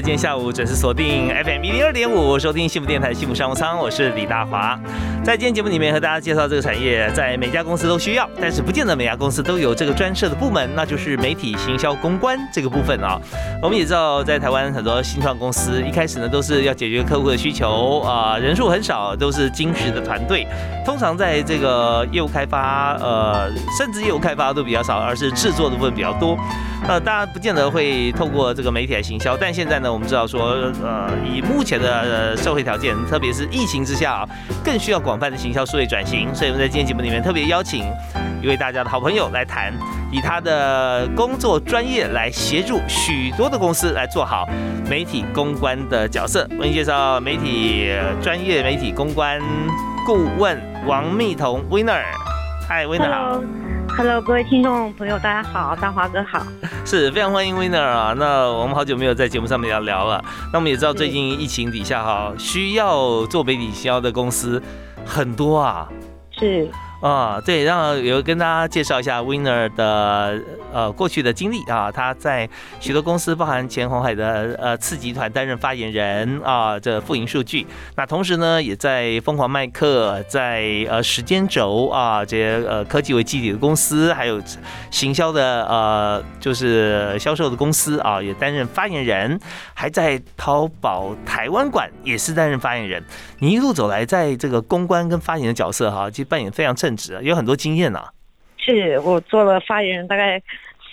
今天下午准时锁定 FM 一零二点五，收听幸福电台幸福商务舱，我是李大华。在今天节目里面和大家介绍这个产业，在每家公司都需要，但是不见得每家公司都有这个专设的部门，那就是媒体行销公关这个部分啊。我们也知道，在台湾很多新创公司一开始呢都是要解决客户的需求啊，人数很少，都是精实的团队。通常在这个业务开发，呃，甚至业务开发都比较少，而是制作的部分比较多。呃，大家不见得会透过这个媒体来行销，但现在呢，我们知道说，呃，以目前的社会条件，特别是疫情之下啊，更需要广泛的行销数位转型。所以我们在今天节目里面特别邀请一位大家的好朋友来谈，以他的工作专业来协助许多的公司来做好媒体公关的角色。为您介绍媒体专业媒体公关顾问王蜜彤 Winner。嗨，Winner 好。Hello，各位听众朋友，大家好，大华哥好，是非常欢迎 Winner 啊。那我们好久没有在节目上面要聊了。那我们也知道最近疫情底下哈，需要做媒体销的公司很多啊。是。啊，对，让有跟大家介绍一下 Winner 的呃过去的经历啊，他在许多公司，包含前红海的呃次集团担任发言人啊，这复营数据。那同时呢，也在疯狂麦克，在呃时间轴啊这些呃科技为基底的公司，还有行销的呃就是销售的公司啊，也担任发言人，还在淘宝台湾馆也是担任发言人。你一路走来，在这个公关跟发言的角色哈，其实扮演非常正直，有很多经验呐。是我做了发言人大概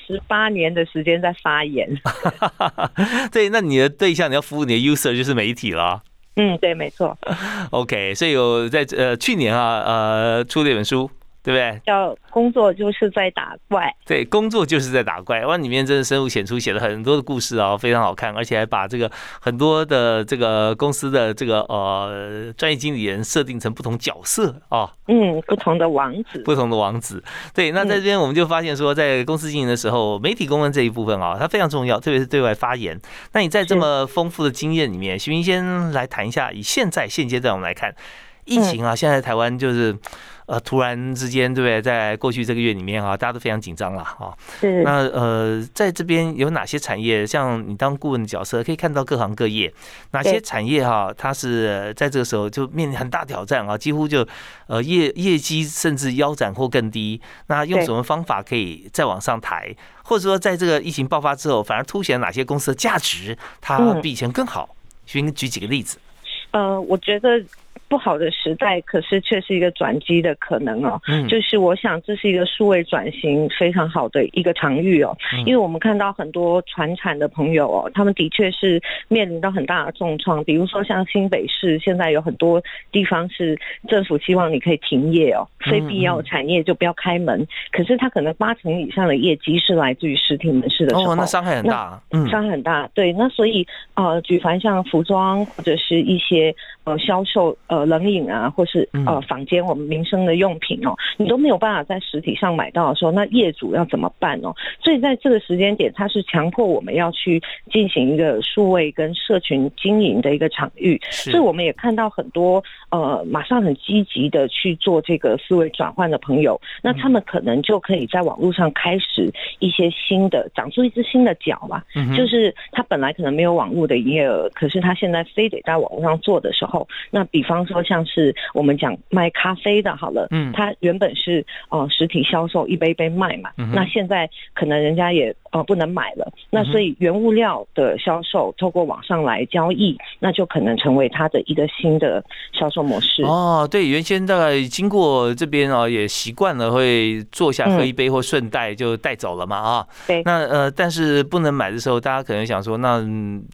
十八年的时间在发言。对，那你的对象你要服务你的 user 就是媒体了。嗯，对，没错。OK，所以有在呃去年啊呃出了一本书。对不对？叫工作就是在打怪。对，工作就是在打怪。哇，里面真的深入浅出，写了很多的故事啊，非常好看，而且还把这个很多的这个公司的这个呃专业经理人设定成不同角色啊。嗯，不同的王子。不同的王子。对，那在这边我们就发现说，在公司经营的时候，媒体公关这一部分啊，它非常重要，特别是对外发言。那你在这么丰富的经验里面，徐明先来谈一下，以现在现阶段我们来看，疫情啊，现在台湾就是。呃，突然之间，对不对？在过去这个月里面啊，大家都非常紧张了哈。是。那呃，在这边有哪些产业？像你当顾问的角色，可以看到各行各业哪些产业哈，它是在这个时候就面临很大挑战啊，几乎就呃业业绩甚至腰斩或更低。那用什么方法可以再往上抬？或者说，在这个疫情爆发之后，反而凸显哪些公司的价值，它比以前更好？先举几个例子。呃，我觉得。不好的时代，可是却是一个转机的可能哦。嗯，就是我想这是一个数位转型非常好的一个场域哦。因为我们看到很多传产的朋友哦，他们的确是面临到很大的重创。比如说像新北市，现在有很多地方是政府希望你可以停业哦，非必要产业就不要开门。可是它可能八成以上的业绩是来自于实体门市的时候，那伤害很大。嗯，伤害很大。对，那所以呃，举凡像服装或者是一些呃销售呃。冷饮啊，或是呃坊间我们民生的用品哦，你都没有办法在实体上买到的时候，那业主要怎么办哦？所以在这个时间点，它是强迫我们要去进行一个数位跟社群经营的一个场域。所以我们也看到很多呃马上很积极的去做这个思维转换的朋友，那他们可能就可以在网络上开始一些新的长出一只新的脚吧。就是他本来可能没有网络的营业额，可是他现在非得在网络上做的时候，那比方。说像是我们讲卖咖啡的，好了，嗯，它原本是呃实体销售一杯一杯卖嘛，那现在可能人家也呃不能买了，那所以原物料的销售透过网上来交易，那就可能成为它的一个新的销售模式。哦，对，原先大概经过这边啊，也习惯了会坐下喝一杯或顺带就带走了嘛，啊，对，那呃，但是不能买的时候，大家可能想说，那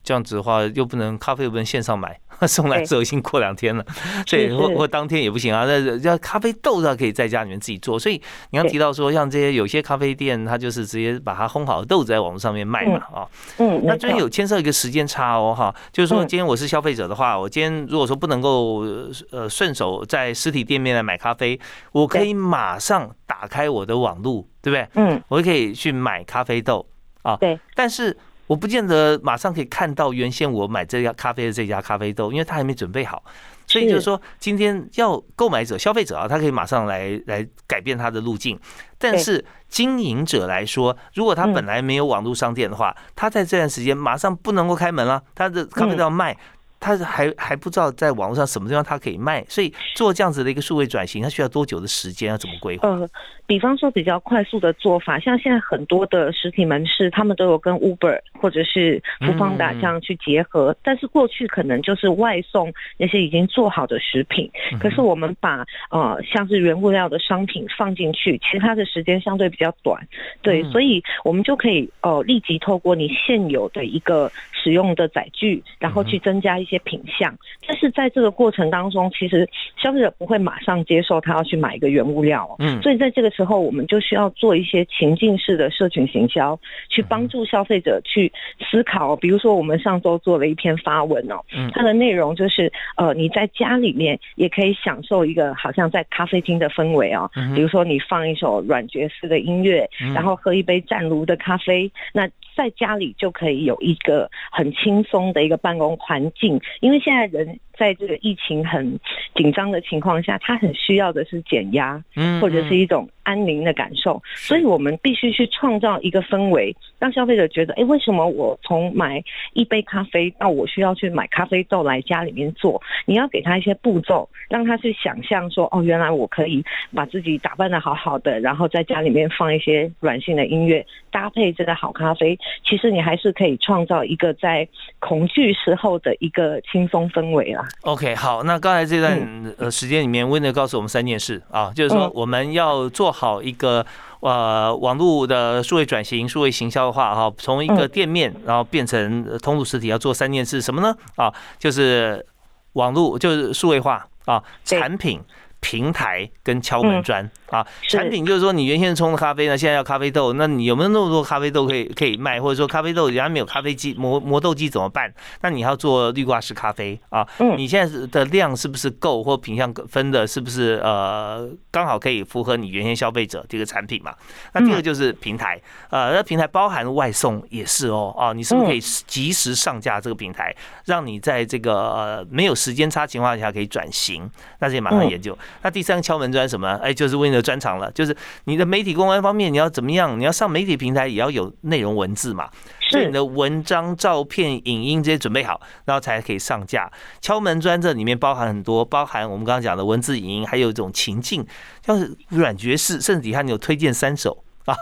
这样子的话又不能咖啡又不能线上买。送来之后已经过两天了，所以或或当天也不行啊。那要咖啡豆倒可以在家里面自己做。所以你刚提到说，像这些有些咖啡店，它就是直接把它烘好的豆子在网络上面卖嘛，啊，嗯，那这边有牵涉一个时间差哦，哈，就是说今天我是消费者的话，我今天如果说不能够呃顺手在实体店面来买咖啡，我可以马上打开我的网络，对不对？嗯，我就可以去买咖啡豆啊，对，但是。我不见得马上可以看到原先我买这家咖啡的这家咖啡豆，因为它还没准备好，所以就是说今天要购买者、消费者啊，他可以马上来来改变他的路径。但是经营者来说，如果他本来没有网络商店的话，他在这段时间马上不能够开门了，他的咖啡豆要卖。他还还不知道在网络上什么地方他可以卖，所以做这样子的一个数位转型，他需要多久的时间？要怎么规划？呃，比方说比较快速的做法，像现在很多的实体门市，他们都有跟 Uber 或者是福方达这样去结合。但是过去可能就是外送那些已经做好的食品，可是我们把呃像是原物料的商品放进去，其实它的时间相对比较短，对，所以我们就可以呃立即透过你现有的一个使用的载具，然后去增加一。些品相，但是在这个过程当中，其实消费者不会马上接受他要去买一个原物料，嗯，所以在这个时候，我们就需要做一些情境式的社群行销，去帮助消费者去思考。比如说，我们上周做了一篇发文哦，它的内容就是，呃，你在家里面也可以享受一个好像在咖啡厅的氛围哦，比如说你放一首软爵士的音乐，然后喝一杯湛炉的咖啡，那。在家里就可以有一个很轻松的一个办公环境，因为现在人。在这个疫情很紧张的情况下，他很需要的是减压，嗯，或者是一种安宁的感受。所以我们必须去创造一个氛围，让消费者觉得，哎，为什么我从买一杯咖啡到我需要去买咖啡豆来家里面做？你要给他一些步骤，让他去想象说，哦，原来我可以把自己打扮的好好的，然后在家里面放一些软性的音乐，搭配这个好咖啡。其实你还是可以创造一个在恐惧时候的一个轻松氛围啦。OK，好，那刚才这段呃时间里面，温德告诉我们三件事啊，就是说我们要做好一个呃网络的数位转型、数位行销的话，哈，从一个店面然后变成通路实体，要做三件事，什么呢？啊，就是网络就是数位化啊，产品。平台跟敲门砖啊，产品就是说你原先冲的咖啡呢，现在要咖啡豆，那你有没有那么多咖啡豆可以可以卖？或者说咖啡豆人家没有咖啡机磨磨豆机怎么办？那你要做绿挂式咖啡啊？嗯，你现在的量是不是够？或品相分的是不是呃刚好可以符合你原先消费者这个产品嘛？那第二个就是平台，呃，那平台包含外送也是哦，哦，你是不是可以及时上架这个平台，让你在这个呃没有时间差情况下可以转型？那这也马上研究。那第三个敲门砖什么？哎，就是 Win 的专长了，就是你的媒体公关方面，你要怎么样？你要上媒体平台，也要有内容文字嘛。所以你的文章、照片、影音这些准备好，然后才可以上架。敲门砖这里面包含很多，包含我们刚刚讲的文字、影音，还有一种情境，像是软爵士，甚至底下你有推荐三首 啊，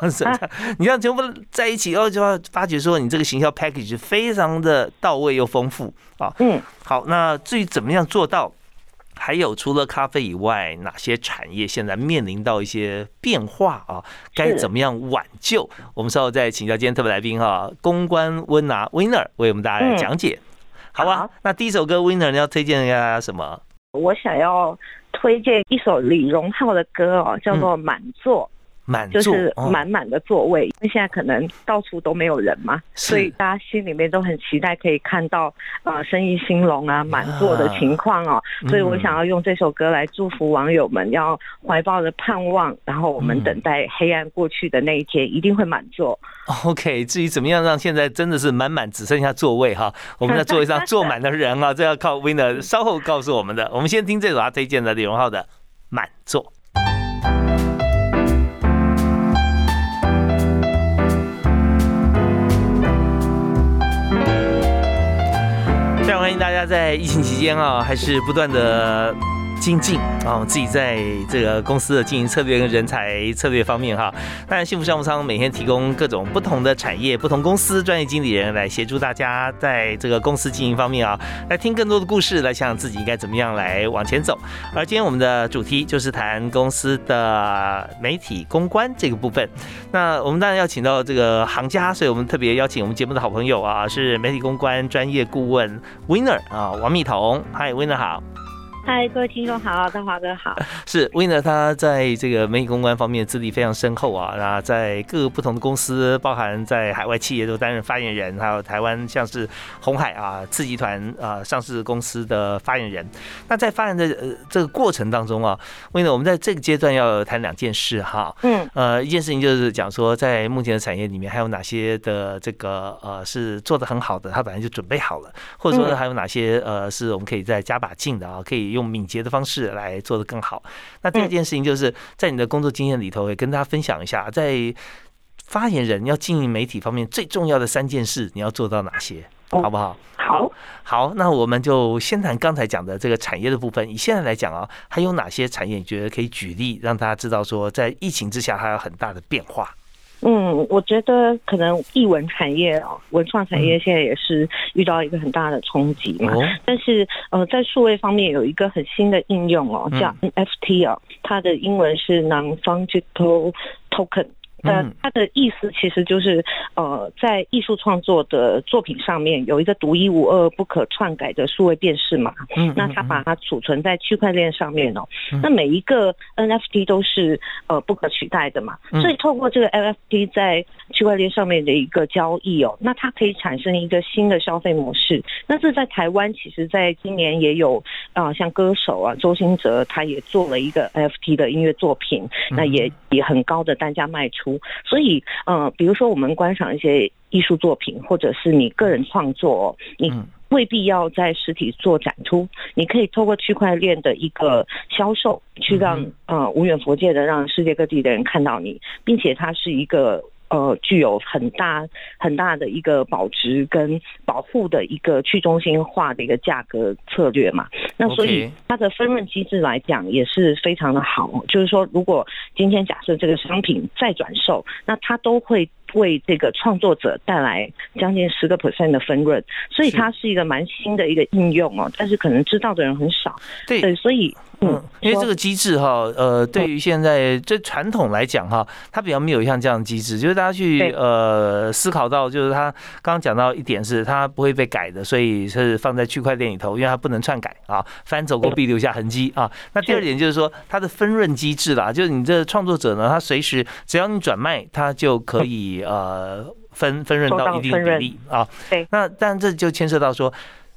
你这样全部在一起，哦，就要发觉说你这个行销 package 非常的到位又丰富啊。嗯，好，那至于怎么样做到？还有除了咖啡以外，哪些产业现在面临到一些变化啊？该怎么样挽救？我们稍后再请教今天特别来宾哈，公关温拿 Winner 为我们大家来讲解，好吧？那第一首歌 Winner 你要推荐大家什么？我想要推荐一首李荣浩的歌哦，叫做《满座》。满就是满满的座位，因为现在可能到处都没有人嘛，所以大家心里面都很期待可以看到呃生意兴隆啊满座的情况哦，所以我想要用这首歌来祝福网友们，要怀抱着盼望，然后我们等待黑暗过去的那一天一定会满座。OK，至于怎么样让现在真的是满满只剩下座位哈，我们在座位上坐满的人啊，这要靠 Winner 稍后告诉我们的。我们先听这首他推荐的李荣浩的满座。大家在疫情期间啊，还是不断的。精进啊，我们自己在这个公司的经营策略跟人才策略方面哈。当然，幸福商务舱每天提供各种不同的产业、不同公司专业经理人来协助大家在这个公司经营方面啊，来听更多的故事，来想想自己应该怎么样来往前走。而今天我们的主题就是谈公司的媒体公关这个部分。那我们当然要请到这个行家，所以我们特别邀请我们节目的好朋友啊，是媒体公关专业顾问 Winner 啊，王蜜彤。嗨，Winner 好。嗨，各位听众好，大华哥好。是 Winner，他在这个媒体公关方面资历非常深厚啊，那在各个不同的公司，包含在海外企业都担任发言人，还有台湾像是红海啊、次集团啊上市公司的发言人。那在发言的呃这个过程当中啊，Winner，我们在这个阶段要谈两件事哈。嗯。呃，一件事情就是讲说，在目前的产业里面，还有哪些的这个呃是做的很好的，他本来就准备好了，或者说还有哪些呃是我们可以再加把劲的啊，可以用。用敏捷的方式来做得更好。那第二件事情就是在你的工作经验里头，也跟大家分享一下，在发言人要经营媒体方面最重要的三件事，你要做到哪些，好不好？好，好，那我们就先谈刚才讲的这个产业的部分。以现在来讲啊，还有哪些产业你觉得可以举例，让大家知道说，在疫情之下它有很大的变化？嗯，我觉得可能艺文产业哦，文创产业现在也是遇到一个很大的冲击嘛。但是呃，在数位方面有一个很新的应用哦，叫 NFT 哦，它的英文是 Non-Fungible Token。呃，它的意思其实就是，呃，在艺术创作的作品上面有一个独一无二、不可篡改的数位辨识码。嗯，那它把它储存在区块链上面哦。那每一个 NFT 都是呃不可取代的嘛。所以透过这个 NFT 在区块链上面的一个交易哦，那它可以产生一个新的消费模式。那这在台湾，其实在今年也有啊，像歌手啊周兴哲，他也做了一个 NFT 的音乐作品，那也以很高的单价卖出。所以，呃，比如说我们观赏一些艺术作品，或者是你个人创作，你未必要在实体做展出，你可以透过区块链的一个销售，去让呃无远佛界的让世界各地的人看到你，并且它是一个。呃，具有很大很大的一个保值跟保护的一个去中心化的一个价格策略嘛，那所以它的分润机制来讲也是非常的好，就是说如果今天假设这个商品再转售，那它都会。为这个创作者带来将近十个 percent 的分润，所以它是一个蛮新的一个应用哦，但是可能知道的人很少。对，所以嗯，因为这个机制哈，呃，对于现在这传统来讲哈，它比较没有像这样的机制，就是大家去呃思考到，就是它刚刚讲到一点是它不会被改的，所以是放在区块链里头，因为它不能篡改啊，翻走过必留下痕迹啊。那第二点就是说它的分润机制啦，就是你这创作者呢，他随时只要你转卖，他就可以。呃，分分润到一定比例啊，对，那但这就牵涉到说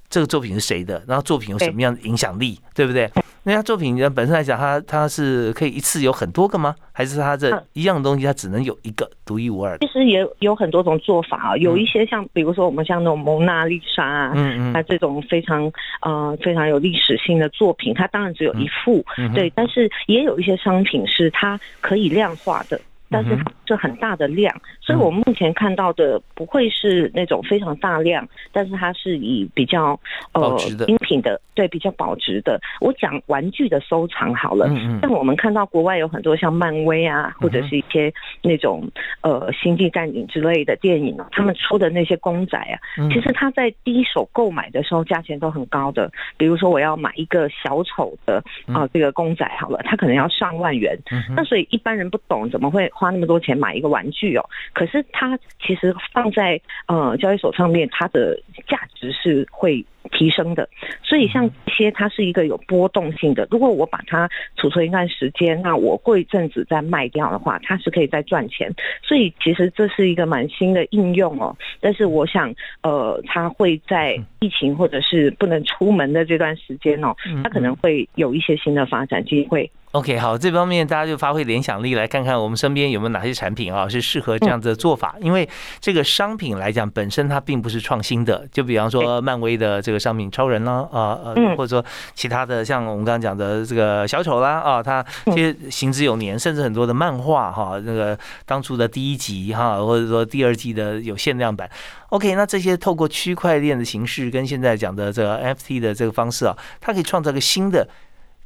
这个作品是谁的，然后作品有什么样的影响力，对不对？那家作品本身来讲，它它是可以一次有很多个吗？还是它这一样东西它只能有一个独一无二？其实也有很多种做法啊，有一些像比如说我们像那种蒙娜丽莎啊，嗯。嗯，它这种非常呃非常有历史性的作品，它当然只有一幅，对，但是也有一些商品是它可以量化的。但是是很大的量，所以我们目前看到的不会是那种非常大量，但是它是以比较呃精品的，对比较保值的。我讲玩具的收藏好了，但我们看到国外有很多像漫威啊，或者是一些那种呃星际战警之类的电影啊，他们出的那些公仔啊，其实他在第一手购买的时候价钱都很高的。比如说我要买一个小丑的啊这个公仔好了，它可能要上万元。那所以一般人不懂怎么会。花那么多钱买一个玩具哦，可是它其实放在呃交易所上面，它的价值是会。提升的，所以像这些它是一个有波动性的。如果我把它储存一段时间，那我过一阵子再卖掉的话，它是可以再赚钱。所以其实这是一个蛮新的应用哦。但是我想，呃，它会在疫情或者是不能出门的这段时间哦，它可能会有一些新的发展机会。OK，好，这方面大家就发挥联想力，来看看我们身边有没有哪些产品啊是适合这样子的做法。因为这个商品来讲，本身它并不是创新的。就比方说漫威的这个商品超人啦，啊呃，或者说其他的像我们刚刚讲的这个小丑啦，啊，他其实行之有年，甚至很多的漫画哈，那个当初的第一集哈，或者说第二季的有限量版。OK，那这些透过区块链的形式跟现在讲的这个 FT 的这个方式啊，它可以创造一个新的。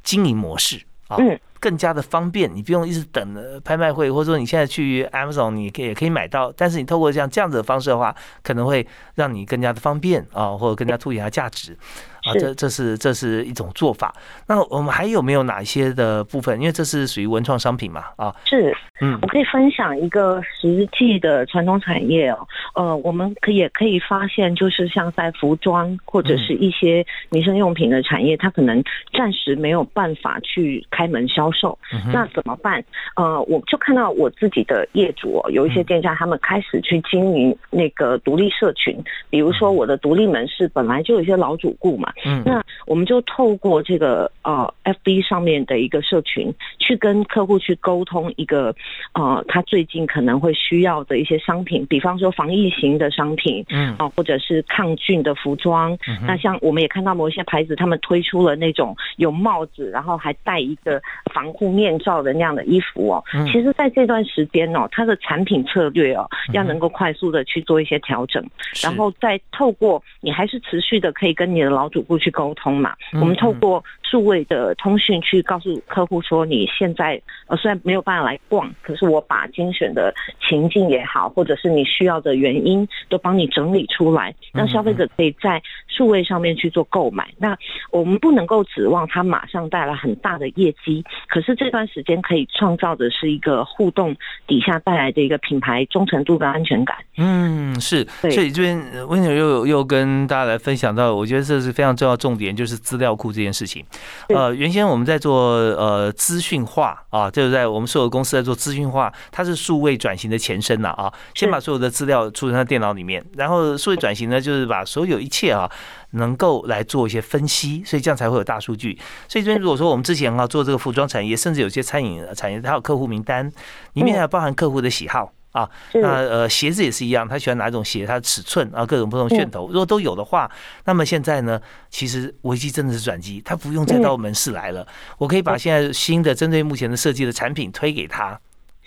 经营模式啊，更加的方便，你不用一直等拍卖会，或者说你现在去 Amazon，你可以也可以买到，但是你透过像这样子的方式的话，可能会让你更加的方便啊，或者更加凸显它价值。啊，这这是这是一种做法。那我们还有没有哪一些的部分？因为这是属于文创商品嘛，啊，是，嗯，我可以分享一个实际的传统产业哦。呃，我们可也可以发现，就是像在服装或者是一些民生用品的产业，它可能暂时没有办法去开门销售。那怎么办？呃，我就看到我自己的业主哦，有一些店家他们开始去经营那个独立社群，比如说我的独立门市本来就有一些老主顾嘛。嗯，那我们就透过这个呃，FB 上面的一个社群，去跟客户去沟通一个呃，他最近可能会需要的一些商品，比方说防疫型的商品，嗯，啊，或者是抗菌的服装。那像我们也看到某一些牌子，他们推出了那种有帽子，然后还戴一个防护面罩的那样的衣服哦。其实，在这段时间哦，它的产品策略哦，要能够快速的去做一些调整，然后再透过你还是持续的可以跟你的老主。不去沟通嘛？我们透过数位的通讯去告诉客户说，你现在呃虽然没有办法来逛，可是我把精选的情境也好，或者是你需要的原因都帮你整理出来，让消费者可以在数位上面去做购买。那我们不能够指望它马上带来很大的业绩，可是这段时间可以创造的是一个互动底下带来的一个品牌忠诚度跟安全感。嗯，是。所以这边温柔又又跟大家来分享到，我觉得这是非常。重要重点就是资料库这件事情。呃，原先我们在做呃资讯化啊，就是在我们所有公司在做资讯化，它是数位转型的前身了啊。先把所有的资料储存在电脑里面，然后数位转型呢，就是把所有一切啊能够来做一些分析，所以这样才会有大数据。所以这边如果说我们之前啊做这个服装产业，甚至有些餐饮产业，它有客户名单，里面还包含客户的喜好。啊，那呃鞋子也是一样，他喜欢哪种鞋，它的尺寸啊，各种不同楦头，如果都有的话，那么现在呢，其实危机真的是转机，他不用再到门市来了，我可以把现在新的针对目前的设计的产品推给他，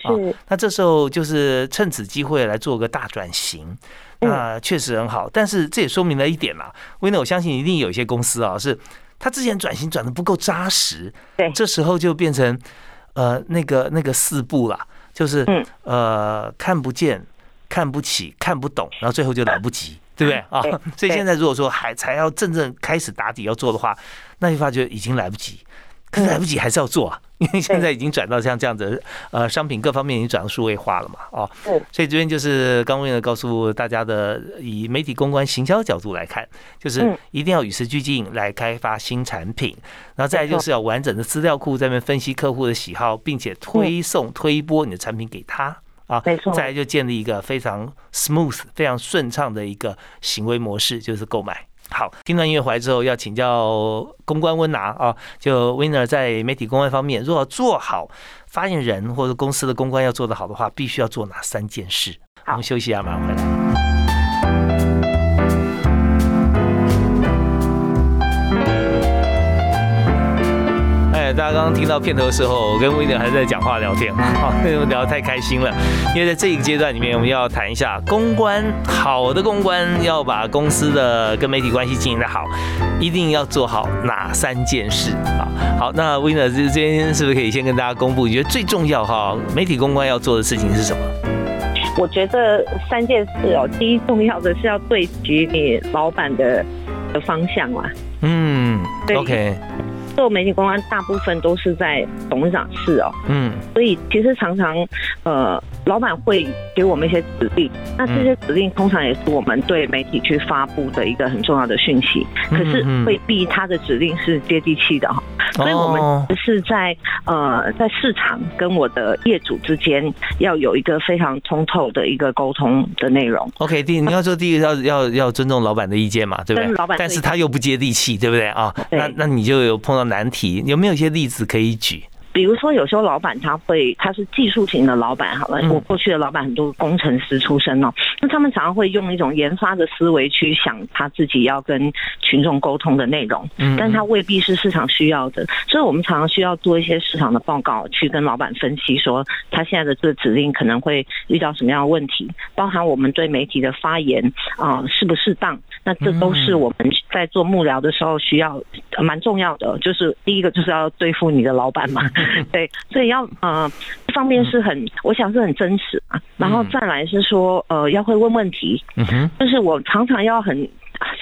啊，那这时候就是趁此机会来做个大转型，那确实很好，但是这也说明了一点啦，因为我相信一定有一些公司啊，是他之前转型转的不够扎实，对，这时候就变成呃那个那个四步了。就是呃看不见、看不起、看不懂，然后最后就来不及，对不对啊？所以现在如果说还才要真正开始打底要做的话，那就发觉已经来不及。可是来不及还是要做啊，因为现在已经转到像这样子，呃，商品各方面已经转到数位化了嘛，哦，所以这边就是刚为了告诉大家的，以媒体公关行销角度来看，就是一定要与时俱进来开发新产品，然后再就是要完整的资料库在那边分析客户的喜好，并且推送推播你的产品给他啊，再来就建立一个非常 smooth、非常顺畅的一个行为模式，就是购买。好，听到音乐回来之后，要请教公关温拿啊，就 Winner 在媒体公关方面，如果做好发言人或者公司的公关要做得好的话，必须要做哪三件事？我们休息一下，马上回来。大家刚刚听到片头的时候，我跟威廉还在讲话聊天，好，聊得太开心了。因为在这一个阶段里面，我们要谈一下公关，好的公关要把公司的跟媒体关系经营的好，一定要做好哪三件事啊？好，那威廉这这边是不是可以先跟大家公布？你觉得最重要哈，媒体公关要做的事情是什么？我觉得三件事哦，第一重要的是要对齐你老板的的方向嘛。嗯，OK。做媒体公关大部分都是在董事长室哦，嗯，所以其实常常，呃，老板会给我们一些指令，那这些指令通常也是我们对媒体去发布的一个很重要的讯息，可是未必他的指令是接地气的哈，所以我们是在呃在市场跟我的业主之间要有一个非常通透的一个沟通的内容。OK，第你要说第一个要要要尊重老板的意见嘛，对不对？老板，但是他又不接地气，对不对啊？那那你就有碰到。难题有没有一些例子可以举？比如说，有时候老板他会，他是技术型的老板，好了，我过去的老板很多工程师出身哦，那他们常常会用一种研发的思维去想他自己要跟群众沟通的内容，嗯，但他未必是市场需要的，所以我们常常需要做一些市场的报告，去跟老板分析说他现在的这个指令可能会遇到什么样的问题，包含我们对媒体的发言啊适不适当，那那这都是我们在做幕僚的时候需要蛮重要的。就是第一个就是要对付你的老板嘛，对，所以要呃，一方面是很，我想是很真实嘛，然后再来是说呃，要会问问题，就是我常常要很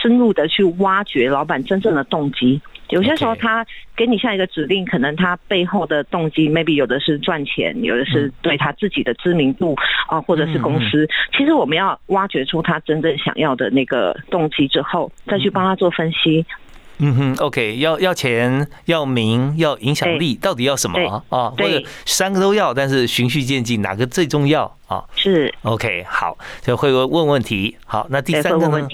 深入的去挖掘老板真正的动机。有些时候他给你下一个指令，可能他背后的动机，maybe 有的是赚钱，有的是对他自己的知名度啊，或者是公司。其实我们要挖掘出他真正想要的那个动机之后，再去帮他做分析。嗯哼，OK，要要钱，要名，要影响力，到底要什么啊？或者三个都要，但是循序渐进，哪个最重要啊？是 OK，好，就会问问题。好，那第三个呢？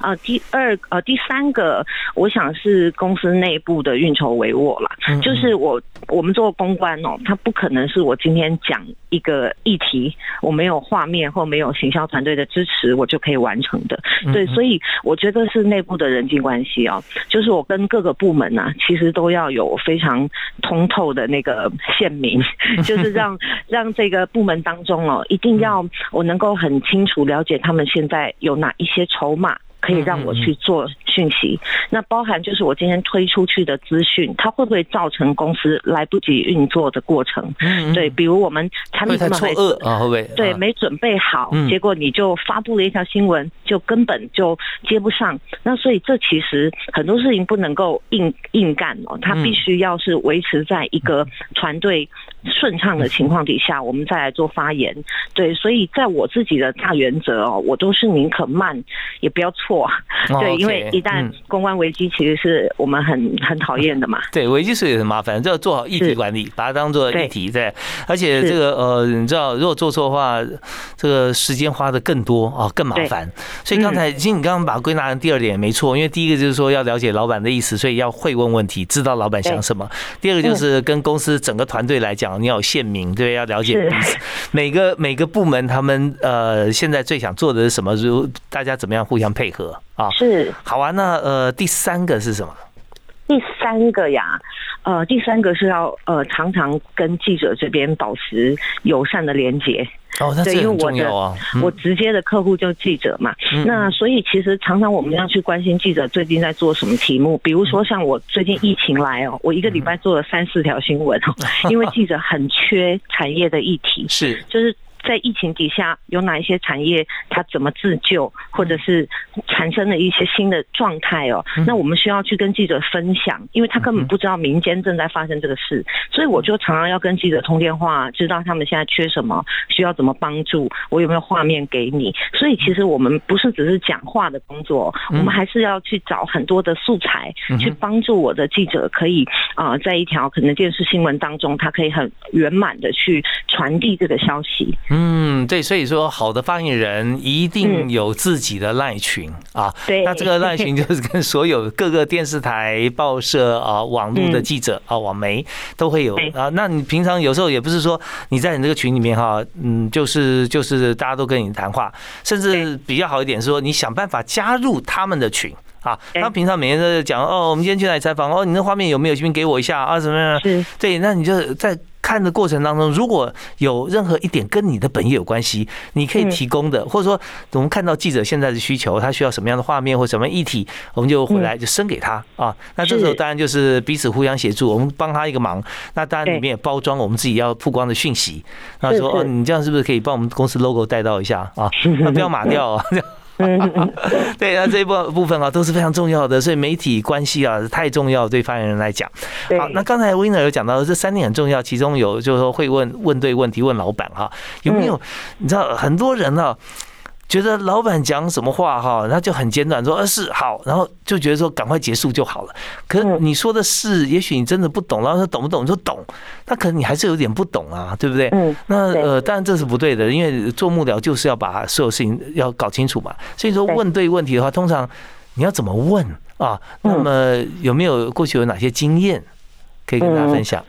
啊，第二呃，第三个，我想是公司内部的运筹帷幄啦。就是我我们做公关哦，它不可能是我今天讲一个议题，我没有画面或没有行销团队的支持，我就可以完成的。对，所以我觉得是内部的人际关系哦，就是我跟各个部门呢，其实都要有非常通透的那个线明，就是让让这个部门当中哦，一定要我能够很清楚了解他们现在有哪一些筹码。可以让我去做讯息，那包含就是我今天推出去的资讯，它会不会造成公司来不及运作的过程？嗯，对，比如我们产品他们错愕啊，会不会？对，没准备好，结果你就发布了一条新闻，就根本就接不上。那所以这其实很多事情不能够硬硬干哦，它必须要是维持在一个团队顺畅的情况底下，我们再来做发言。对，所以在我自己的大原则哦，我都是宁可慢，也不要错。对，因为一旦公关危机，其实是我们很很讨厌的嘛。对，危机是也很麻烦，就要做好议题管理，把它当做议题在。而且这个呃，你知道，如果做错的话，这个时间花的更多啊，更麻烦。所以刚才其实你刚刚把它归纳成第二点没错，因为第一个就是说要了解老板的意思，所以要会问问题，知道老板想什么。第二个就是跟公司整个团队来讲，你要有县民，对，要了解每个每个部门他们呃现在最想做的是什么，如大家怎么样互相配合。啊，是好啊。那呃，第三个是什么？第三个呀，呃，第三个是要呃，常常跟记者这边保持友善的连接。哦，那因为我的我直接的客户就记者嘛。那所以其实常常我们要去关心记者最近在做什么题目。比如说像我最近疫情来哦，我一个礼拜做了三四条新闻哦，因为记者很缺产业的议题，是就是。在疫情底下，有哪一些产业它怎么自救，或者是产生了一些新的状态哦？那我们需要去跟记者分享，因为他根本不知道民间正在发生这个事，所以我就常常要跟记者通电话，知道他们现在缺什么，需要怎么帮助，我有没有画面给你？所以其实我们不是只是讲话的工作，我们还是要去找很多的素材，去帮助我的记者可以啊，在一条可能电视新闻当中，他可以很圆满的去传递这个消息。嗯，对，所以说好的发言人一定有自己的赖群啊。对，那这个赖群就是跟所有各个电视台、报社啊、网络的记者啊、网媒都会有啊。那你平常有时候也不是说你在你这个群里面哈，嗯，就是就是大家都跟你谈话，甚至比较好一点是说你想办法加入他们的群啊。他平常每天都在讲哦，我们今天去哪里采访哦，你那画面有没有？请给我一下啊，什么样？是，对，那你就在。看的过程当中，如果有任何一点跟你的本业有关系，你可以提供的，或者说我们看到记者现在的需求，他需要什么样的画面或什么议题，我们就回来就生给他啊。那这时候当然就是彼此互相协助，我们帮他一个忙。那当然里面也包装我们自己要曝光的讯息。那说哦，你这样是不是可以帮我们公司 logo 带到一下啊？不要码掉啊。嗯，对啊，这一部部分啊都是非常重要的，所以媒体关系啊太重要，对发言人来讲。好，那刚才 Winner 有讲到这三点很重要，其中有就是说会问问对问题，问老板哈有没有？你知道很多人啊。觉得老板讲什么话哈，他就很简短说，呃是好，然后就觉得说赶快结束就好了。可你说的是，也许你真的不懂，然后说懂不懂？说懂，那可能你还是有点不懂啊，对不对？嗯。那呃，当然这是不对的，因为做幕僚就是要把所有事情要搞清楚嘛。所以说问对问题的话，通常你要怎么问啊？那么有没有过去有哪些经验可以跟大家分享？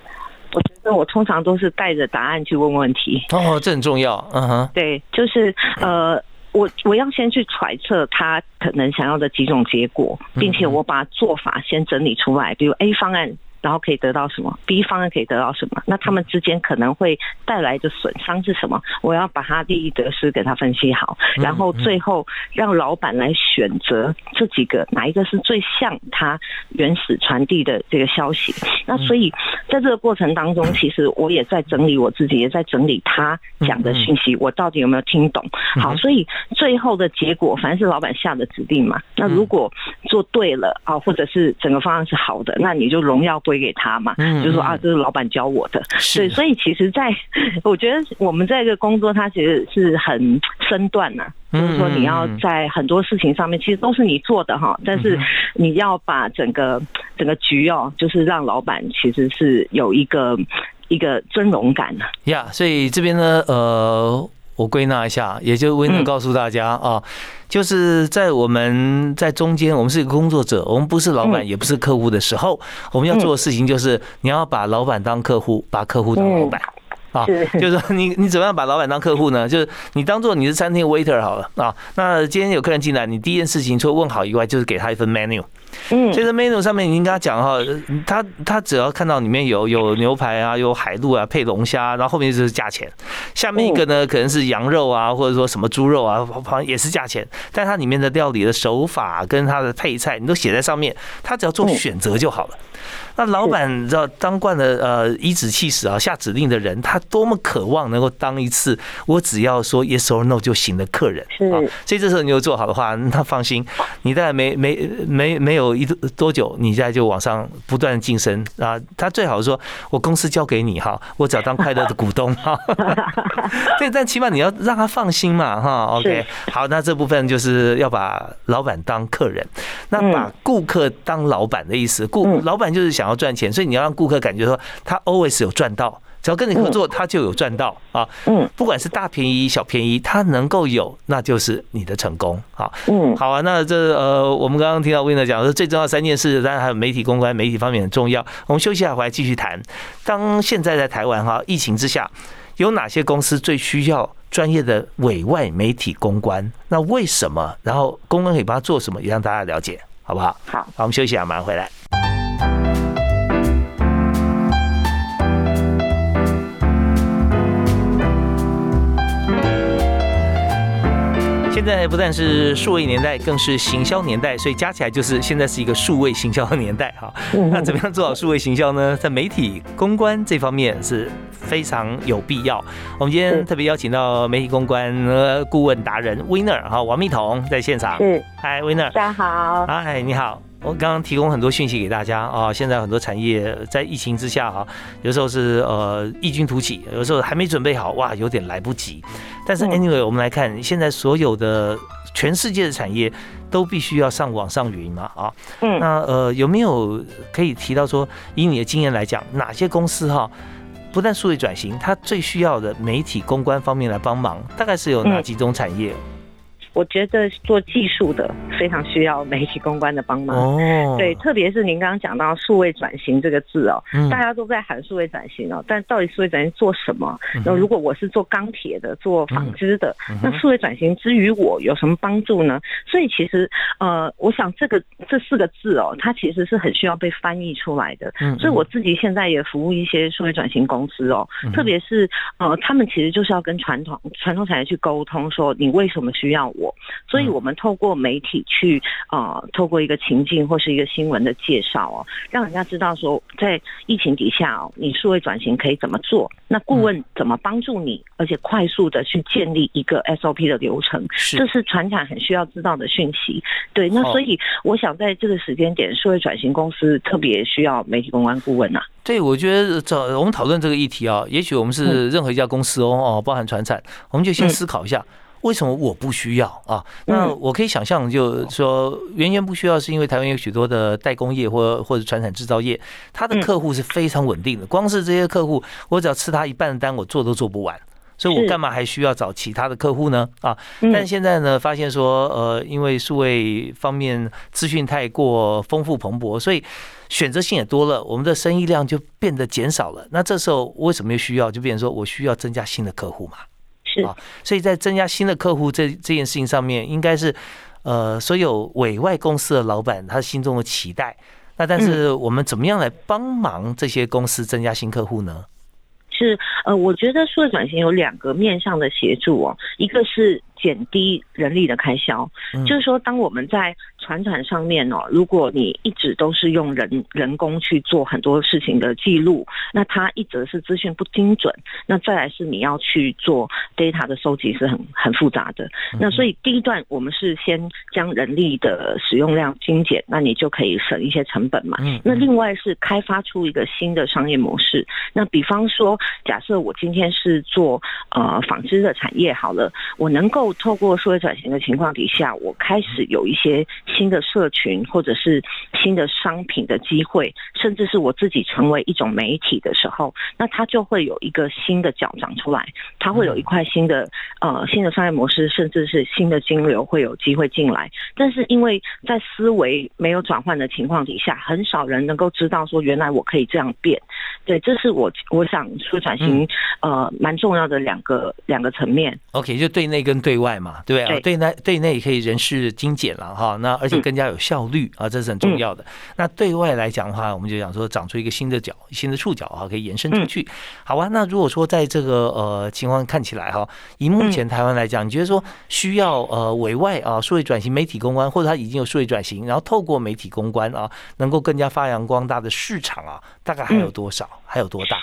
我觉得我通常都是带着答案去问问题。哦，这很重要。嗯哼。对，就是呃。我我要先去揣测他可能想要的几种结果，并且我把做法先整理出来，比如 A 方案。然后可以得到什么？B 方案可以得到什么？那他们之间可能会带来的损伤是什么？我要把他利益得失给他分析好，然后最后让老板来选择这几个哪一个是最像他原始传递的这个消息。那所以在这个过程当中，其实我也在整理我自己，也在整理他讲的讯息，我到底有没有听懂？好，所以最后的结果，反正是老板下的指令嘛。那如果做对了啊，或者是整个方案是好的，那你就荣耀归给他嘛。嗯，就说啊，这是老板教我的。对，所以其实，在 我觉得我们在这个工作，它其实是很身段呐。就是说，你要在很多事情上面，其实都是你做的哈。但是你要把整个整个局哦，就是让老板其实是有一个一个尊荣感的。呀，所以这边呢，呃。我归纳一下，也就温柔告诉大家啊，就是在我们在中间，我们是一个工作者，我们不是老板，也不是客户的时候，我们要做的事情就是你要把老板当客户，把客户当老板啊。就是说，你你怎么样把老板当客户呢？就是你当做你是餐厅 waiter 好了啊。那今天有客人进来，你第一件事情除了问好以外，就是给他一份 menu。嗯，所以在 menu 上面，已经跟他讲哈，他他只要看到里面有有牛排啊，有海陆啊，配龙虾，然后后面就是价钱。下面一个呢，可能是羊肉啊，或者说什么猪肉啊，好像也是价钱。但它里面的料理的手法跟它的配菜，你都写在上面，他只要做选择就好了。那老板你知道当惯了呃颐指气使啊下指令的人，他多么渴望能够当一次我只要说 yes or no 就行的客人啊！所以这时候你又做好的话，那放心，你大概没没没没有一多久，你在就往上不断晋升啊！他最好说我公司交给你哈，我只要当快乐的股东哈。对，但起码你要让他放心嘛哈。OK，好，那这部分就是要把老板当客人，那把顾客当老板的意思，顾老板就是想。想要赚钱，所以你要让顾客感觉说他 always 有赚到，只要跟你合作，他就有赚到啊。嗯，不管是大便宜小便宜，他能够有，那就是你的成功。好，嗯，好啊。那这呃，我们刚刚听到 Winner 讲说最重要三件事，当然还有媒体公关，媒体方面很重要。我们休息下回来继续谈。当现在在台湾哈疫情之下，有哪些公司最需要专业的委外媒体公关？那为什么？然后公关可以帮他做什么？也让大家了解，好不好？好，好，我们休息一下，马上回来。现在不但是数位年代，更是行销年代，所以加起来就是现在是一个数位行销的年代哈。那怎么样做好数位行销呢？在媒体公关这方面是非常有必要。我们今天特别邀请到媒体公关顾问达人 Winner 哈王蜜彤在现场。是，嗨 Winner，大家好。嗨，你好。我刚刚提供很多讯息给大家啊，现在很多产业在疫情之下啊，有时候是呃异军突起，有时候还没准备好，哇，有点来不及。但是 anyway，我们来看现在所有的全世界的产业都必须要上网上云嘛啊，嗯，那呃有没有可以提到说，以你的经验来讲，哪些公司哈，不但数位转型，它最需要的媒体公关方面来帮忙，大概是有哪几种产业？我觉得做技术的非常需要媒体公关的帮忙。哦，对，特别是您刚刚讲到数位转型这个字哦，大家都在喊数位转型哦，但到底数位转型做什么？那如果我是做钢铁的、做纺织的，那数位转型之于我有什么帮助呢？所以其实呃，我想这个这四个字哦，它其实是很需要被翻译出来的。嗯，所以我自己现在也服务一些数位转型公司哦，特别是呃，他们其实就是要跟传统传统产业去沟通，说你为什么需要我？所以，我们透过媒体去啊，透过一个情境或是一个新闻的介绍哦，让人家知道说，在疫情底下哦，你数位转型可以怎么做？那顾问怎么帮助你，而且快速的去建立一个 SOP 的流程？这是传产很需要知道的讯息。对，那所以我想在这个时间点，数位转型公司特别需要媒体公关顾问呐。对，我觉得这我们讨论这个议题啊，也许我们是任何一家公司哦哦，包含船产，我们就先思考一下。为什么我不需要啊？那我可以想象，就说原先不需要，是因为台湾有许多的代工业或或者传产制造业，它的客户是非常稳定的。光是这些客户，我只要吃他一半的单，我做都做不完，所以我干嘛还需要找其他的客户呢？啊！但现在呢，发现说，呃，因为数位方面资讯太过丰富蓬勃，所以选择性也多了，我们的生意量就变得减少了。那这时候为什么又需要？就变成说我需要增加新的客户嘛？啊，所以在增加新的客户这这件事情上面，应该是呃，所有委外公司的老板他心中的期待。那但是我们怎么样来帮忙这些公司增加新客户呢？是呃，我觉得数字转型有两个面向的协助哦，一个是减低人力的开销，就是说当我们在传产上面哦，如果你一直都是用人人工去做很多事情的记录，那它一则是资讯不精准，那再来是你要去做 data 的收集是很很复杂的。那所以第一段我们是先将人力的使用量精简，那你就可以省一些成本嘛。那另外是开发出一个新的商业模式。那比方说，假设我今天是做呃纺织的产业好了，我能够透过数位转型的情况底下，我开始有一些。新的社群，或者是新的商品的机会，甚至是我自己成为一种媒体的时候，那它就会有一个新的脚长出来，它会有一块新的呃新的商业模式，甚至是新的金流会有机会进来。但是因为在思维没有转换的情况底下，很少人能够知道说原来我可以这样变。对，这是我我想说转型呃蛮重要的两个两个层面。OK，就对内跟对外嘛，对不对？对内对内可以人事精简了哈，那。而且更加有效率啊，这是很重要的。那对外来讲的话，我们就讲说长出一个新的角、新的触角啊，可以延伸出去。好啊，那如果说在这个呃情况看起来哈，以目前台湾来讲，你觉得说需要呃委外啊，数位转型媒体公关，或者它已经有数位转型，然后透过媒体公关啊，能够更加发扬光大的市场啊，大概还有多少？还有多大？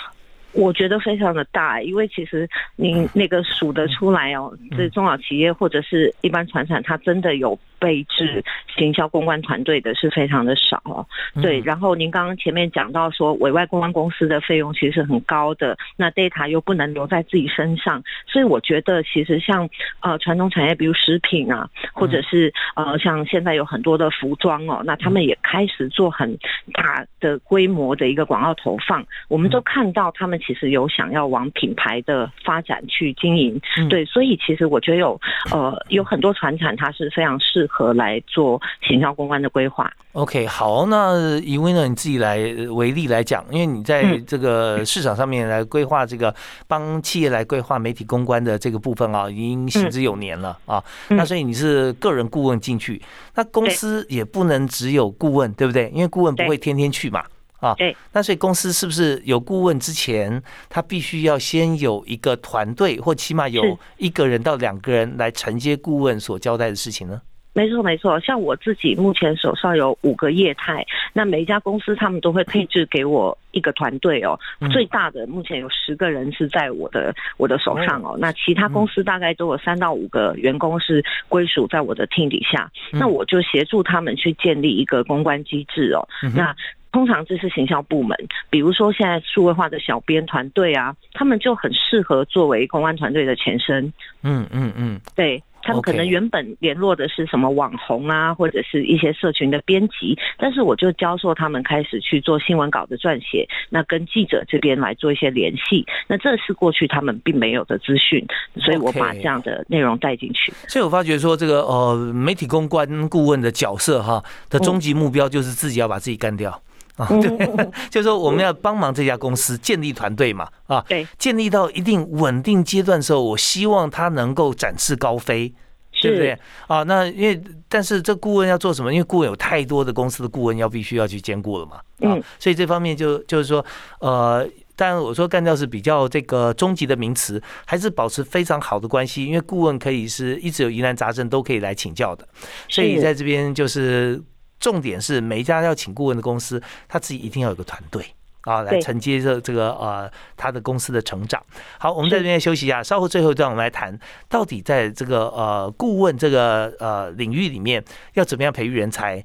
我觉得非常的大，因为其实您那个数得出来哦，这中小企业或者是一般传产，它真的有备置行销公关团队的是非常的少哦。对，然后您刚刚前面讲到说，委外公关公司的费用其实是很高的，那 data 又不能留在自己身上，所以我觉得其实像呃传统产业，比如食品啊，或者是呃像现在有很多的服装哦，那他们也开始做很大的规模的一个广告投放，我们都看到他们。其实有想要往品牌的发展去经营，对，所以其实我觉得有呃有很多船厂，它是非常适合来做形销公关的规划。OK，好，那以威呢你自己来为例来讲，因为你在这个市场上面来规划这个帮企业来规划媒体公关的这个部分啊，已经行之有年了啊。那所以你是个人顾问进去，那公司也不能只有顾问，对不对？因为顾问不会天天去嘛。啊，对，那所以公司是不是有顾问之前，他必须要先有一个团队，或起码有一个人到两个人来承接顾问所交代的事情呢？没错，没错。像我自己目前手上有五个业态，那每一家公司他们都会配置给我一个团队哦。最大的目前有十个人是在我的我的手上哦。那其他公司大概都有三到五个员工是归属在我的 team 底下，那我就协助他们去建立一个公关机制哦。那通常这是行销部门，比如说现在数位化的小编团队啊，他们就很适合作为公关团队的前身。嗯嗯嗯，对他们可能原本联络的是什么网红啊，或者是一些社群的编辑，但是我就教授他们开始去做新闻稿的撰写，那跟记者这边来做一些联系，那这是过去他们并没有的资讯，所以我把这样的内容带进去。所以我发觉说，这个呃媒体公关顾问的角色哈的终极目标就是自己要把自己干掉。啊，对，就是说我们要帮忙这家公司建立团队嘛，啊，对，建立到一定稳定阶段的时候，我希望他能够展翅高飞，对不对？啊，那因为但是这顾问要做什么？因为顾问有太多的公司的顾问要必须要去兼顾了嘛，啊，所以这方面就就是说，呃，当然我说干掉是比较这个终极的名词，还是保持非常好的关系，因为顾问可以是一直有疑难杂症都可以来请教的，所以在这边就是。重点是每一家要请顾问的公司，他自己一定要有个团队啊，来承接着这个呃他的公司的成长。好，我们在这边休息一下，稍后最后一段我们来谈，到底在这个呃顾问这个呃领域里面要怎么样培育人才，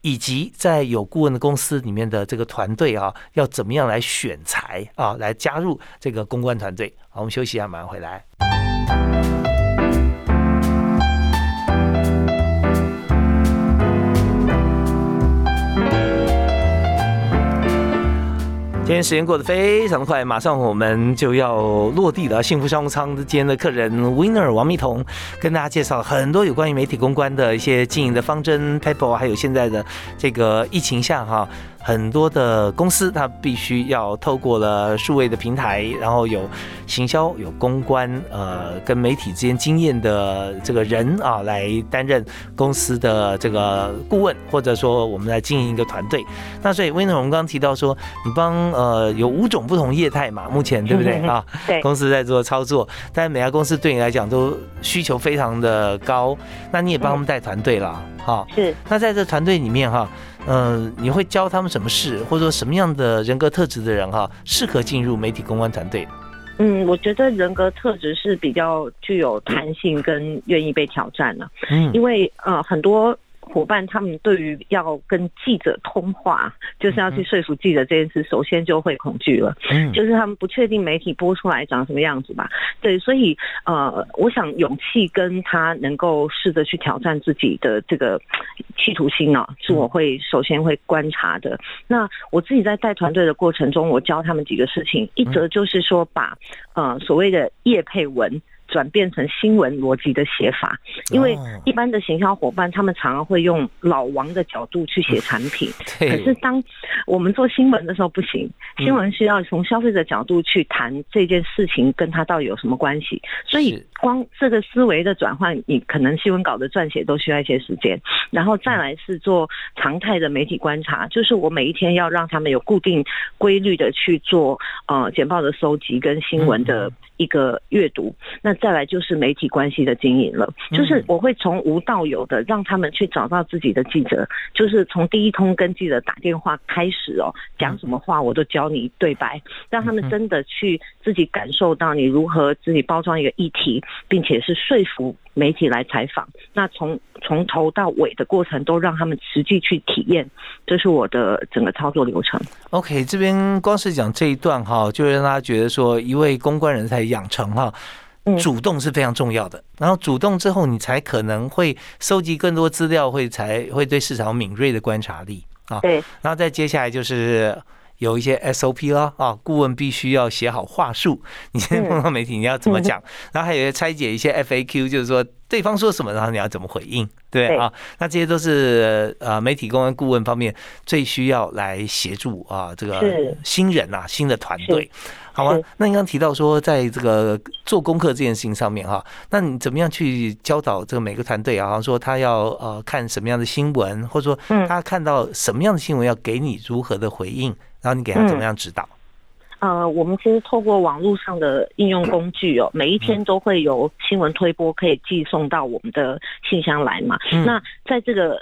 以及在有顾问的公司里面的这个团队啊，要怎么样来选才啊，来加入这个公关团队。好，我们休息一下，马上回来。今天时间过得非常快，马上我们就要落地了。幸福商务舱之间的客人 Winner 王蜜彤跟大家介绍很多有关于媒体公关的一些经营的方针 paper，还有现在的这个疫情下哈，很多的公司它必须要透过了数位的平台，然后有行销、有公关，呃，跟媒体之间经验的这个人啊，来担任公司的这个顾问，或者说我们来经营一个团队。那所以威能，我们刚刚提到说，你帮呃有五种不同业态嘛，目前对不对啊？对，公司在做操作，但是每家公司对你来讲都需求非常的高，那你也帮他们带团队了，哈。是。那在这团队里面哈。嗯，你会教他们什么事，或者说什么样的人格特质的人哈，适合进入媒体公关团队？嗯，我觉得人格特质是比较具有弹性跟愿意被挑战的。嗯，因为呃很多。伙伴他们对于要跟记者通话，就是要去说服记者这件事，首先就会恐惧了。嗯，就是他们不确定媒体播出来长什么样子吧？对，所以呃，我想勇气跟他能够试着去挑战自己的这个企图心啊，是我会首先会观察的。那我自己在带团队的过程中，我教他们几个事情，一则就是说把呃所谓的叶配文。转变成新闻逻辑的写法，因为一般的行销伙伴，他们常常会用老王的角度去写产品，可是当我们做新闻的时候不行，新闻需要从消费者角度去谈这件事情跟他到底有什么关系，所以光这个思维的转换，你可能新闻稿的撰写都需要一些时间，然后再来是做常态的媒体观察，就是我每一天要让他们有固定规律的去做呃简报的收集跟新闻的。一个阅读，那再来就是媒体关系的经营了。就是我会从无到有的让他们去找到自己的记者，就是从第一通跟记者打电话开始哦，讲什么话我都教你对白，让他们真的去自己感受到你如何自己包装一个议题，并且是说服。媒体来采访，那从从头到尾的过程都让他们实际去体验，这是我的整个操作流程。OK，这边光是讲这一段哈，就让大家觉得说，一位公关人才养成哈，主动是非常重要的。然后主动之后，你才可能会收集更多资料，会才会对市场敏锐的观察力啊。对，然后再接下来就是。有一些 SOP 啦，啊，顾问必须要写好话术。你现在碰到媒体，你要怎么讲？然后还有些拆解一些 FAQ，就是说对方说什么，然后你要怎么回应，对啊？那这些都是呃媒体公关顾问方面最需要来协助啊，这个新人啊，新的团队，好吗？那你刚刚提到说，在这个做功课这件事情上面哈，那你怎么样去教导这个每个团队啊？说他要呃看什么样的新闻，或者说他看到什么样的新闻，要给你如何的回应？然后你给他怎么样指导？呃，我们其实透过网络上的应用工具哦，每一天都会有新闻推播可以寄送到我们的信箱来嘛。那在这个。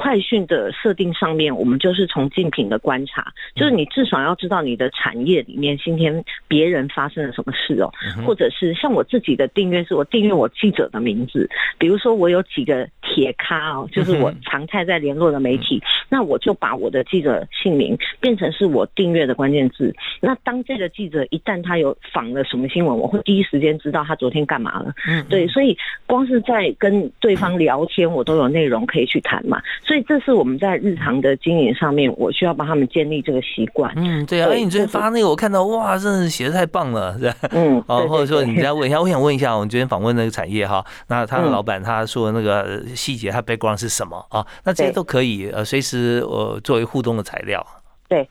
快讯的设定上面，我们就是从竞品的观察，就是你至少要知道你的产业里面今天别人发生了什么事哦，或者是像我自己的订阅是我订阅我记者的名字，比如说我有几个铁咖哦，就是我常态在联络的媒体，那我就把我的记者姓名变成是我订阅的关键字。那当这个记者一旦他有访了什么新闻，我会第一时间知道他昨天干嘛了。嗯，对，所以光是在跟对方聊天，我都有内容可以去谈嘛。所以这是我们在日常的经营上面，我需要帮他们建立这个习惯。嗯，对啊。哎，你昨天发那个，我看到哇，真的写的太棒了，是吧？嗯。哦，或者说你再问一下，我想问一下，我们昨天访问那个产业哈，那他的老板他说那个细节，他 background 是什么啊？那这些都可以呃，随时呃作为互动的材料。对。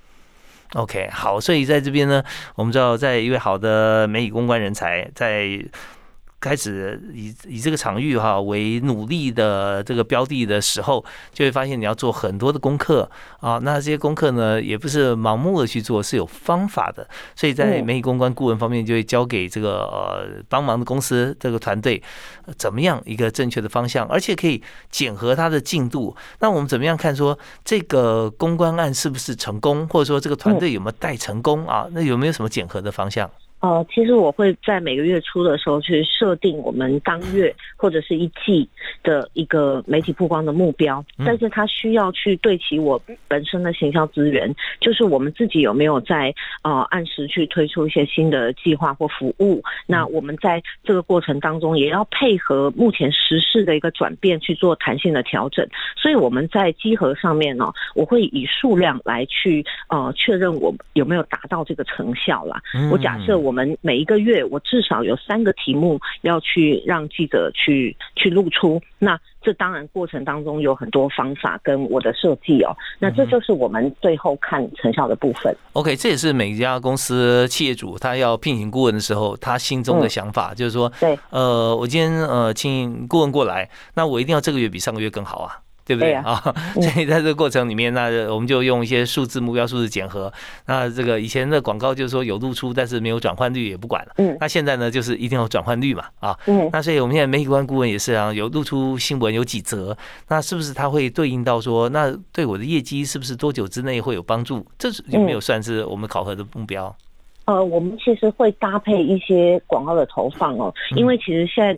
OK，好，所以在这边呢，我们知道，在一位好的媒体公关人才在。开始以以这个场域哈为努力的这个标的的时候，就会发现你要做很多的功课啊。那这些功课呢，也不是盲目的去做，是有方法的。所以在媒体公关顾问方面，就会交给这个呃帮忙的公司这个团队，怎么样一个正确的方向，而且可以检核它的进度。那我们怎么样看说这个公关案是不是成功，或者说这个团队有没有带成功啊？那有没有什么检核的方向？呃，其实我会在每个月初的时候去设定我们当月或者是一季的一个媒体曝光的目标，但是它需要去对齐我本身的行销资源，就是我们自己有没有在呃按时去推出一些新的计划或服务。那我们在这个过程当中也要配合目前时事的一个转变去做弹性的调整。所以我们在集合上面呢，我会以数量来去呃确认我有没有达到这个成效啦。我假设我。我们每一个月我至少有三个题目要去让记者去去露出。那这当然过程当中有很多方法跟我的设计哦。那这就是我们最后看成效的部分。OK，这也是每一家公司企业主他要聘请顾问的时候，他心中的想法，就是说，对，呃，我今天呃请顾问过来，那我一定要这个月比上个月更好啊。对不对啊？所以在这个过程里面，那我们就用一些数字目标、数字检核。那这个以前的广告就是说有露出，但是没有转换率也不管了。嗯。那现在呢，就是一定要转换率嘛，啊。嗯。那所以我们现在媒体观顾问也是啊，有露出新闻有几则，那是不是它会对应到说，那对我的业绩是不是多久之内会有帮助？这是有没有算是我们考核的目标？呃，我们其实会搭配一些广告的投放哦，因为其实现在。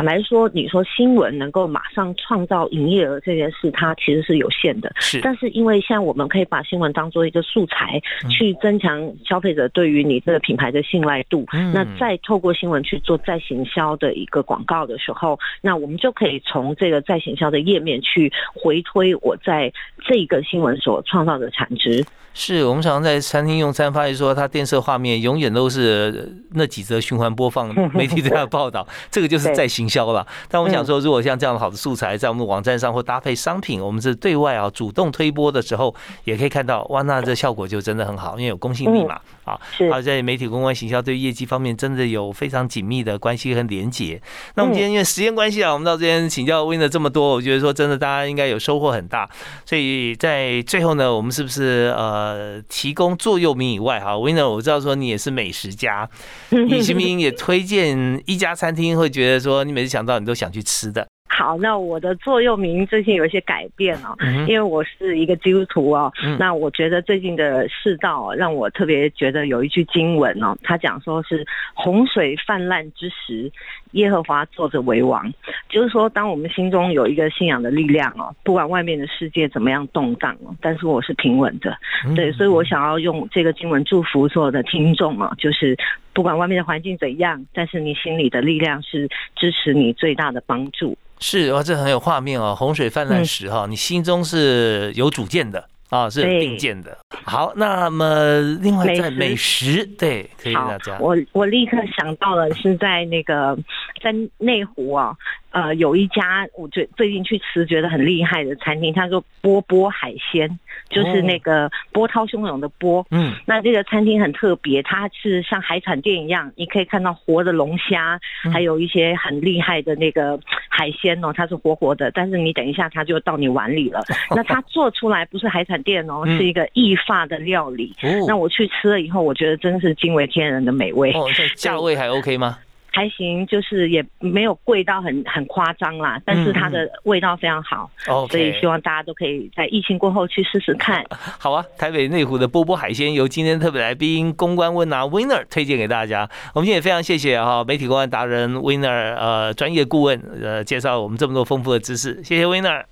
坦白说，你说新闻能够马上创造营业额这件事，它其实是有限的。是，但是因为像我们可以把新闻当做一个素材，去增强消费者对于你这个品牌的信赖度。嗯那再透过新闻去做再行销的一个广告的时候，那我们就可以从这个再行销的页面去回推我在这个新闻所创造的产值。是我们常常在餐厅用餐，发现说它电视画面永远都是那几则循环播放，媒体这样报道，这个就是在行销了。但我想说，如果像这样的好的素材在我们的网站上或搭配商品，我们是对外啊主动推播的时候，也可以看到哇，那这效果就真的很好，因为有公信力嘛。啊，好，在媒体公关行销对业绩方面真的有非常紧密的关系和连结。那我们今天因为时间关系啊，我们到这边请教 Win 的这么多，我觉得说真的大家应该有收获很大。所以在最后呢，我们是。不是。呃提供座右铭以外哈，Win 呢，我知道说你也是。美食家，你是。不是。也推荐一家餐厅，会觉得说你每次想到你都想去吃的？好，那我的座右铭最近有一些改变哦，因为我是一个基督徒哦。那我觉得最近的世道让我特别觉得有一句经文哦，他讲说是洪水泛滥之时，耶和华坐着为王，就是说当我们心中有一个信仰的力量哦，不管外面的世界怎么样动荡哦，但是我是平稳的。对，所以我想要用这个经文祝福所有的听众哦，就是不管外面的环境怎样，但是你心里的力量是支持你最大的帮助。是哇，这很有画面哦。洪水泛滥时哈，你心中是有主见的啊，是并肩的。好，那么另外在美食，对，可以大家。我我立刻想到了是在那个在内湖啊。呃，有一家我最最近去吃觉得很厉害的餐厅，他说波波海鲜，就是那个波涛汹涌的波。嗯，那这个餐厅很特别，它是像海产店一样，你可以看到活的龙虾，还有一些很厉害的那个海鲜哦，它是活活的。但是你等一下，它就到你碗里了。那它做出来不是海产店哦，是一个意法的料理。那我去吃了以后，我觉得真是惊为天人的美味。哦，价位还 OK 吗？还行，就是也没有贵到很很夸张啦，但是它的味道非常好，所以希望大家都可以在疫情过后去试试看。好啊，台北内湖的波波海鲜由今天特别来宾公关问拿 Winner 推荐给大家。我们今天也非常谢谢哈媒体公关达人 Winner 呃专业顾问呃介绍我们这么多丰富的知识，谢谢 Winner，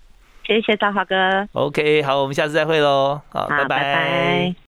谢谢大华哥。OK，好，我们下次再会喽，好，拜拜。